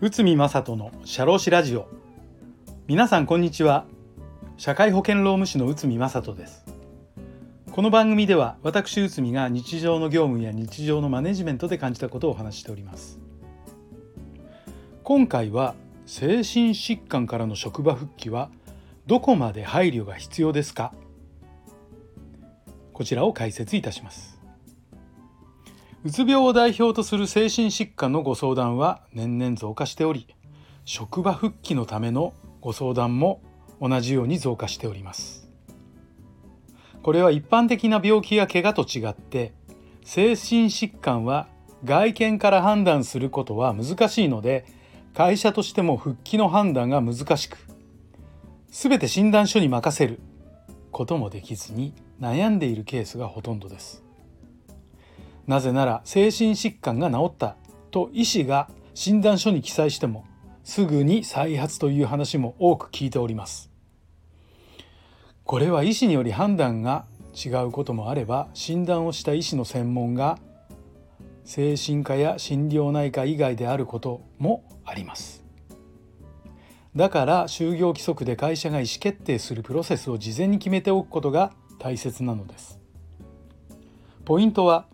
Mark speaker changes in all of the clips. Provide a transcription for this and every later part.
Speaker 1: 内海正人の社労士ラジオ。皆さんこんにちは。社会保険労務士の内海正人です。この番組では私内海が日常の業務や日常のマネジメントで感じたことをお話しております。今回は精神疾患からの職場復帰はどこまで配慮が必要ですか？こちらを解説いたします。うつ病を代表とする精神疾患のご相談は年々増加しており職場復帰のためのご相談も同じように増加しております。これは一般的な病気や怪我と違って精神疾患は外見から判断することは難しいので会社としても復帰の判断が難しく全て診断書に任せることもできずに悩んでいるケースがほとんどです。なぜなら精神疾患が治ったと医師が診断書に記載してもすぐに再発という話も多く聞いております。これは医師により判断が違うこともあれば診断をした医師の専門が精神科や心療内科以外であることもあります。だから就業規則で会社が意思決定するプロセスを事前に決めておくことが大切なのです。ポイントは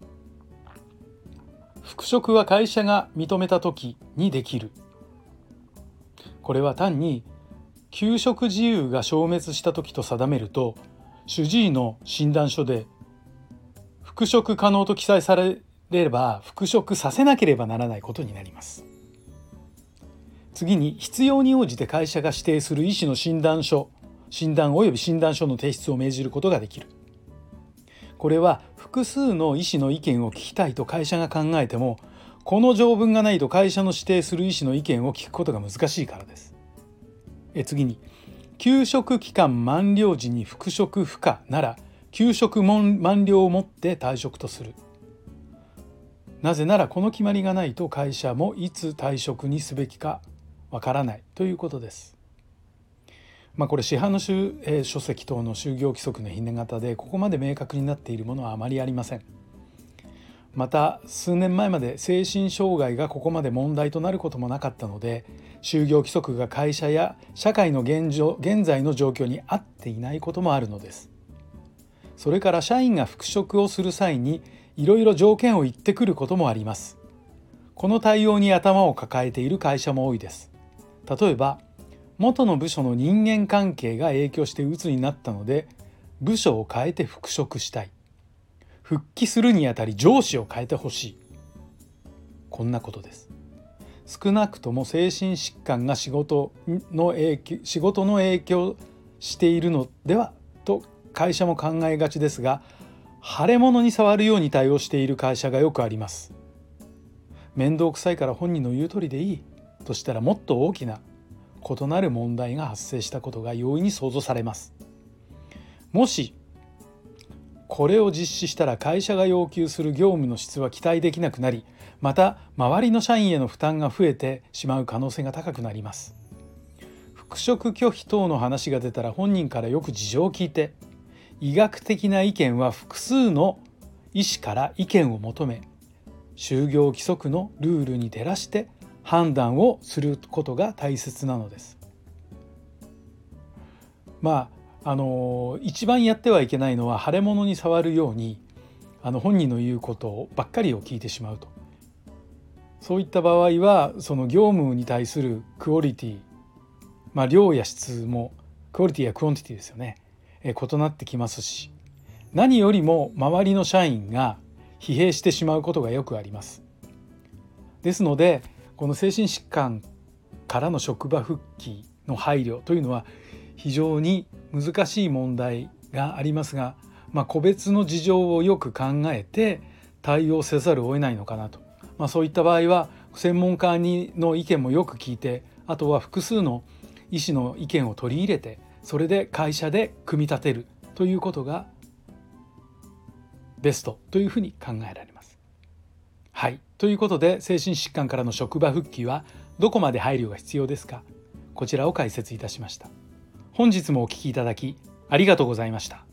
Speaker 1: 復職は会社が認めた時にできる。これは単に給食自由が消滅した時と定めると主治医の診断書で復職可能と記載されれば復職させなければならないことになります。次に必要に応じて会社が指定する医師の診断書診断及び診断書の提出を命じることができる。これは複数の医師の意見を聞きたいと会社が考えてもこの条文がないと会社の指定する医師の意見を聞くことが難しいからです。え次に。休職期間満了時に復職不可なら休職満了をもって退職とする。なぜならこの決まりがないと会社もいつ退職にすべきかわからないということです。まあ、これ市販の書,、えー、書籍等の就業規則のひね型でここまで明確になっているものはあまりありません。また数年前まで精神障害がここまで問題となることもなかったので就業規則が会社や社会の現状現在の状況に合っていないこともあるのです。それから社員が復職をする際にいろいろ条件を言ってくることもあります。この対応に頭を抱えている会社も多いです。例えば元の部署の人間関係が影響して鬱になったので部署を変えて復職したい。復帰するにあたり上司を変えてほしい。こんなことです。少なくとも精神疾患が仕事の影響仕事の影響しているのではと会社も考えがちですが腫れ物に触るように対応している会社がよくあります。面倒くさいから本人の言う通りでいい。としたらもっと大きな異なる問題が発生したことが容易に想像されます。もしこれを実施したら会社が要求する業務の質は期待できなくなりまた周りの社員への負担が増えてしまう可能性が高くなります。復職拒否等の話が出たら本人からよく事情を聞いて医学的な意見は複数の医師から意見を求め就業規則のルールに照らして判断をすることが大切なのです。まああの一番やってはいけないのは腫れ物に触るようにあの本人の言うことばっかりを聞いてしまうとそういった場合はその業務に対するクオリティまあ量や質もクオリティや quantity ですよねえ異なってきますし何よりも周りの社員が疲弊してしまうことがよくあります。ですのでこの精神疾患からの職場復帰の配慮というのは非常に難しい問題がありますが、まあ、個別の事情をよく考えて対応せざるを得ないのかなと、まあ、そういった場合は専門家にの意見もよく聞いてあとは複数の医師の意見を取り入れてそれで会社で組み立てるということがベストというふうに考えられます。はい。ということで精神疾患からの職場復帰はどこまで配慮が必要ですか？こちらを解説いたしました。本日もお聴きいただきありがとうございました。